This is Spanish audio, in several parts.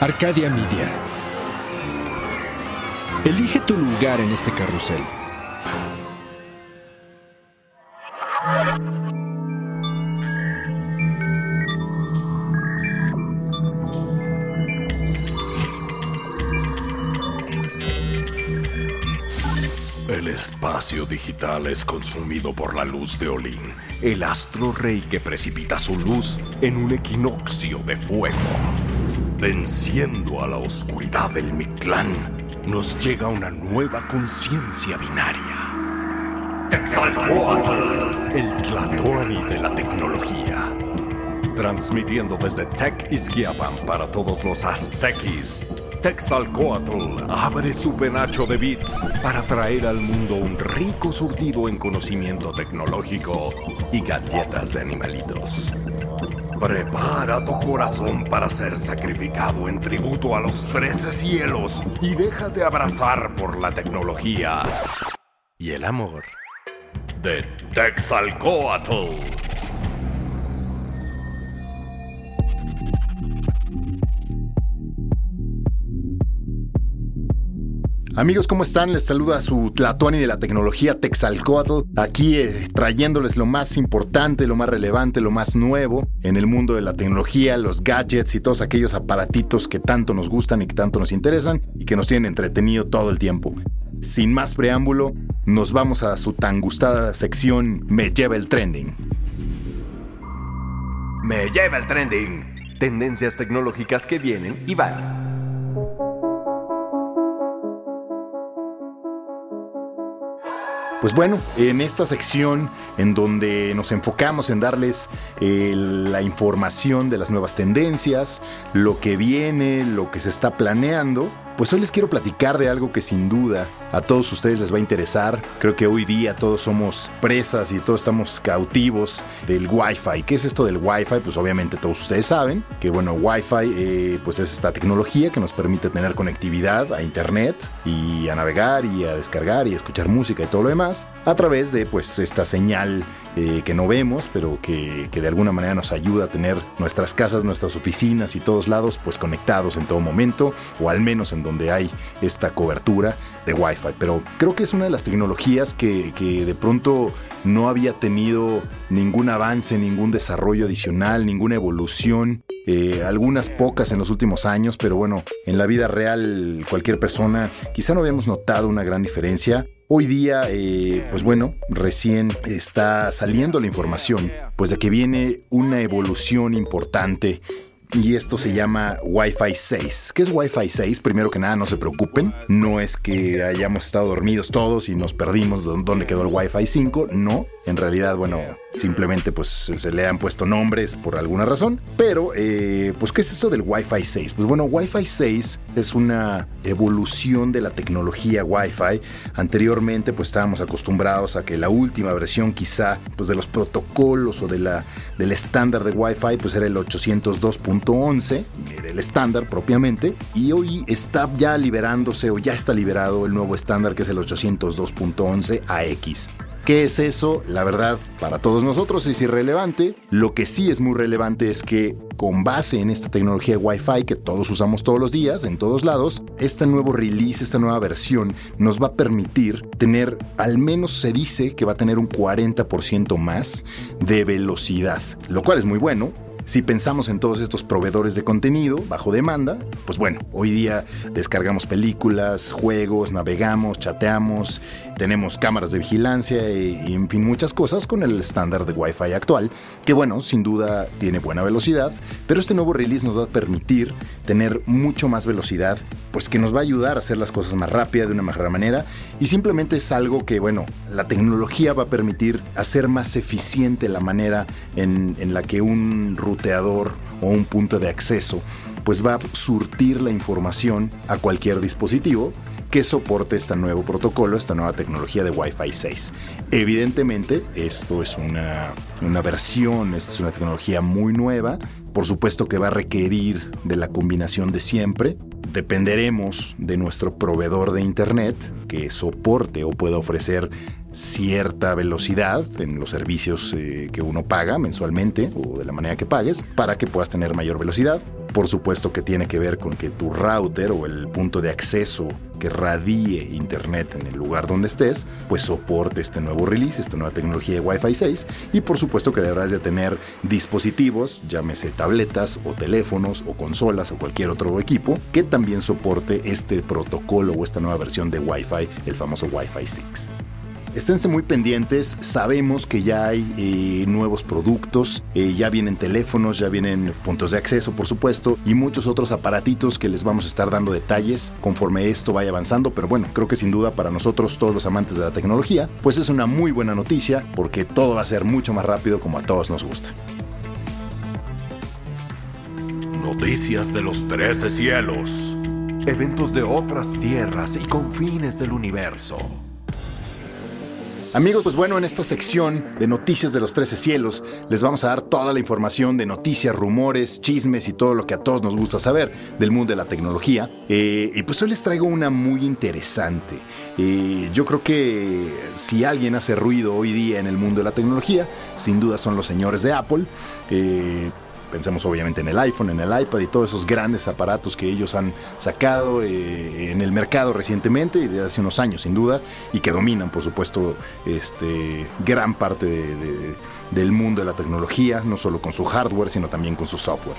Arcadia Media. Elige tu lugar en este carrusel. El espacio digital es consumido por la luz de Olin, el astro rey que precipita su luz en un equinoccio de fuego. Venciendo a la oscuridad del Mictlán, nos llega una nueva conciencia binaria. Texalcoatl, el Tlatoani de la tecnología. Transmitiendo desde Tech Izquiapan para todos los aztequis. Texalcoatl abre su penacho de bits para traer al mundo un rico surtido en conocimiento tecnológico y galletas de animalitos. Prepara tu corazón para ser sacrificado en tributo a los trece cielos y déjate abrazar por la tecnología y el amor de Texalcoatl. Amigos, ¿cómo están? Les saluda su Tlatuani de la tecnología Texalcoatl, aquí eh, trayéndoles lo más importante, lo más relevante, lo más nuevo en el mundo de la tecnología, los gadgets y todos aquellos aparatitos que tanto nos gustan y que tanto nos interesan y que nos tienen entretenido todo el tiempo. Sin más preámbulo, nos vamos a su tan gustada sección Me lleva el trending. Me lleva el trending. Tendencias tecnológicas que vienen y van. Pues bueno, en esta sección en donde nos enfocamos en darles eh, la información de las nuevas tendencias, lo que viene, lo que se está planeando, pues hoy les quiero platicar de algo que sin duda a todos ustedes les va a interesar. Creo que hoy día todos somos presas y todos estamos cautivos del Wi-Fi. ¿Qué es esto del Wi-Fi? Pues obviamente todos ustedes saben que bueno, Wi-Fi eh, pues es esta tecnología que nos permite tener conectividad a Internet y a navegar y a descargar y a escuchar música y todo lo demás a través de pues esta señal eh, que no vemos pero que, que de alguna manera nos ayuda a tener nuestras casas, nuestras oficinas y todos lados pues conectados en todo momento o al menos en donde hay esta cobertura de Wi-Fi. Pero creo que es una de las tecnologías que, de pronto no había tenido ningún avance, ningún desarrollo adicional, ninguna evolución. Eh, algunas pocas en los últimos años, pero bueno, en la vida real cualquier persona quizá no habíamos notado una gran diferencia. Hoy día, eh, pues bueno, recién está saliendo la información, pues de que viene una evolución importante y esto se llama Wi-Fi 6. ¿Qué es Wi-Fi 6? Primero que nada, no se preocupen. No es que hayamos estado dormidos todos y nos perdimos dónde quedó el Wi-Fi 5. No. En realidad, bueno, simplemente pues se le han puesto nombres por alguna razón. Pero, eh, pues, ¿qué es esto del Wi-Fi 6? Pues bueno, Wi-Fi 6 es una evolución de la tecnología Wi-Fi. Anteriormente, pues estábamos acostumbrados a que la última versión quizá pues de los protocolos o de la, del estándar de Wi-Fi pues era el 802.11, era el estándar propiamente. Y hoy está ya liberándose o ya está liberado el nuevo estándar que es el 802.11 AX. ¿Qué es eso? La verdad, para todos nosotros es irrelevante. Lo que sí es muy relevante es que con base en esta tecnología Wi-Fi que todos usamos todos los días, en todos lados, este nuevo release, esta nueva versión nos va a permitir tener, al menos se dice que va a tener un 40% más de velocidad, lo cual es muy bueno. Si pensamos en todos estos proveedores de contenido bajo demanda, pues bueno, hoy día descargamos películas, juegos, navegamos, chateamos, tenemos cámaras de vigilancia y, en fin muchas cosas con el estándar de Wi-Fi actual, que bueno, sin duda tiene buena velocidad, pero este nuevo release nos va a permitir tener mucho más velocidad pues que nos va a ayudar a hacer las cosas más rápidas, de una mejor manera. Y simplemente es algo que, bueno, la tecnología va a permitir hacer más eficiente la manera en, en la que un o un punto de acceso pues va a surtir la información a cualquier dispositivo que soporte este nuevo protocolo, esta nueva tecnología de Wi-Fi 6. Evidentemente, esto es una, una versión, esta es una tecnología muy nueva, por supuesto que va a requerir de la combinación de siempre. Dependeremos de nuestro proveedor de Internet que soporte o pueda ofrecer cierta velocidad en los servicios eh, que uno paga mensualmente o de la manera que pagues para que puedas tener mayor velocidad. Por supuesto que tiene que ver con que tu router o el punto de acceso que radie internet en el lugar donde estés, pues soporte este nuevo release, esta nueva tecnología de Wi-Fi 6 y por supuesto que deberás de tener dispositivos, llámese tabletas o teléfonos o consolas o cualquier otro equipo que también soporte este protocolo o esta nueva versión de Wi-Fi, el famoso Wi-Fi 6. Esténse muy pendientes, sabemos que ya hay eh, nuevos productos, eh, ya vienen teléfonos, ya vienen puntos de acceso, por supuesto, y muchos otros aparatitos que les vamos a estar dando detalles conforme esto vaya avanzando, pero bueno, creo que sin duda para nosotros, todos los amantes de la tecnología, pues es una muy buena noticia porque todo va a ser mucho más rápido como a todos nos gusta. Noticias de los trece cielos. Eventos de otras tierras y confines del universo. Amigos, pues bueno, en esta sección de Noticias de los Trece Cielos les vamos a dar toda la información de noticias, rumores, chismes y todo lo que a todos nos gusta saber del mundo de la tecnología. Eh, y pues hoy les traigo una muy interesante. Eh, yo creo que si alguien hace ruido hoy día en el mundo de la tecnología, sin duda son los señores de Apple. Eh, Pensemos obviamente en el iPhone, en el iPad y todos esos grandes aparatos que ellos han sacado eh, en el mercado recientemente y desde hace unos años sin duda y que dominan por supuesto este, gran parte del mundo de la tecnología, no solo con su hardware sino también con su software.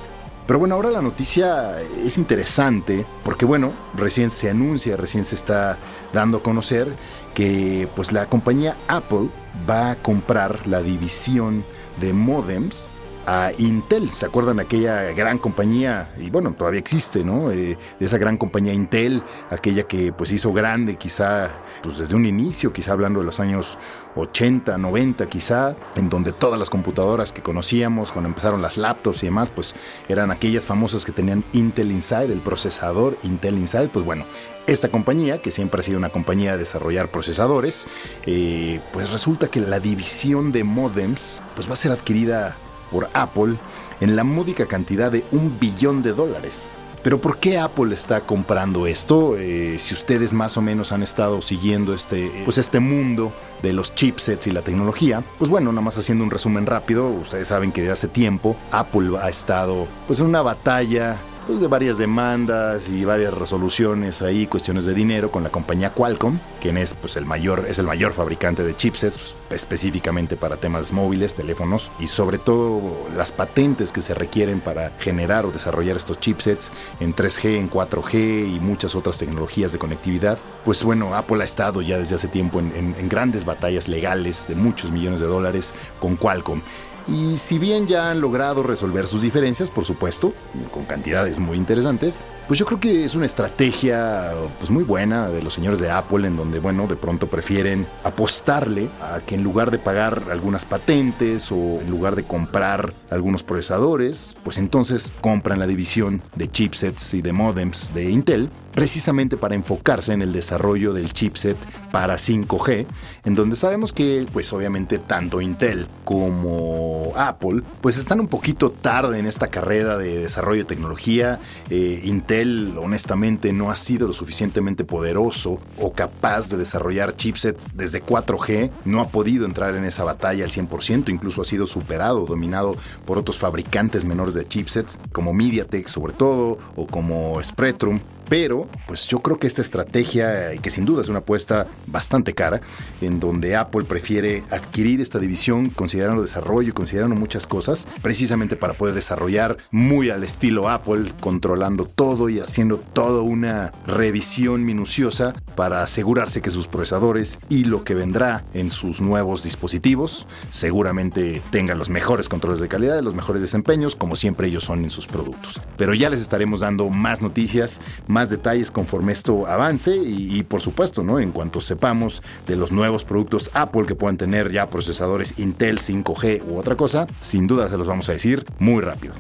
Pero bueno, ahora la noticia es interesante porque bueno, recién se anuncia, recién se está dando a conocer que pues la compañía Apple va a comprar la división de modems a Intel. ¿Se acuerdan aquella gran compañía? Y bueno, todavía existe, ¿no? Eh, de esa gran compañía Intel, aquella que pues hizo grande quizá pues desde un inicio, quizá hablando de los años 80, 90 quizá, en donde todas las computadoras que conocíamos cuando empezaron las laptops y demás, pues eran aquellas famosas que tenían Intel Inside, el procesador Intel Inside, pues bueno, esta compañía, que siempre ha sido una compañía de desarrollar procesadores, eh, pues resulta que la división de modems pues va a ser adquirida por Apple en la módica cantidad de un billón de dólares. Pero ¿por qué Apple está comprando esto? Eh, si ustedes más o menos han estado siguiendo este, pues este mundo de los chipsets y la tecnología, pues bueno, nada más haciendo un resumen rápido, ustedes saben que de hace tiempo Apple ha estado pues en una batalla pues, de varias demandas y varias resoluciones ahí, cuestiones de dinero con la compañía Qualcomm, quien es pues el mayor es el mayor fabricante de chipsets específicamente para temas móviles, teléfonos y sobre todo las patentes que se requieren para generar o desarrollar estos chipsets en 3G, en 4G y muchas otras tecnologías de conectividad. Pues bueno, Apple ha estado ya desde hace tiempo en, en grandes batallas legales de muchos millones de dólares con Qualcomm. Y si bien ya han logrado resolver sus diferencias, por supuesto, con cantidades muy interesantes, pues yo creo que es una estrategia pues muy buena de los señores de Apple en donde, bueno, de pronto prefieren apostarle a que en lugar de pagar algunas patentes o en lugar de comprar algunos procesadores, pues entonces compran la división de chipsets y de modems de Intel precisamente para enfocarse en el desarrollo del chipset para 5G, en donde sabemos que pues obviamente tanto Intel como Apple pues están un poquito tarde en esta carrera de desarrollo de tecnología. Eh, Intel honestamente no ha sido lo suficientemente poderoso o capaz de desarrollar chipsets desde 4G, no ha podido entrar en esa batalla al 100%, incluso ha sido superado, dominado por otros fabricantes menores de chipsets como MediaTek sobre todo o como Spectrum pero, pues yo creo que esta estrategia, que sin duda es una apuesta bastante cara, en donde Apple prefiere adquirir esta división considerando desarrollo considerando muchas cosas, precisamente para poder desarrollar muy al estilo Apple, controlando todo y haciendo toda una revisión minuciosa para asegurarse que sus procesadores y lo que vendrá en sus nuevos dispositivos seguramente tengan los mejores controles de calidad, los mejores desempeños, como siempre ellos son en sus productos. Pero ya les estaremos dando más noticias, más más detalles conforme esto avance y, por supuesto, ¿no? En cuanto sepamos de los nuevos productos Apple que puedan tener ya procesadores Intel 5G u otra cosa, sin duda se los vamos a decir muy rápido.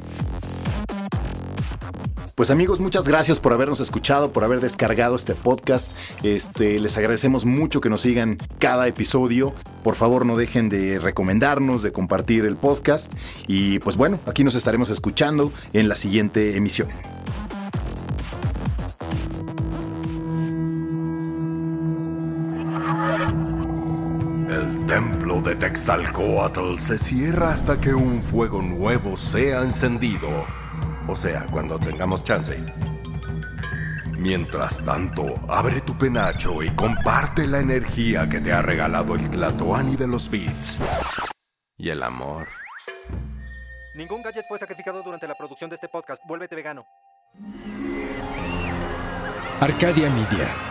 Pues amigos, muchas gracias por habernos escuchado, por haber descargado este podcast. Este, les agradecemos mucho que nos sigan cada episodio. Por favor, no dejen de recomendarnos, de compartir el podcast. Y pues bueno, aquí nos estaremos escuchando en la siguiente emisión. Templo de Texalcoatl se cierra hasta que un fuego nuevo sea encendido. O sea, cuando tengamos chance. Mientras tanto, abre tu penacho y comparte la energía que te ha regalado el Tlatoani de los Beats. Y el amor. Ningún gadget fue sacrificado durante la producción de este podcast. Vuélvete vegano. Arcadia Media.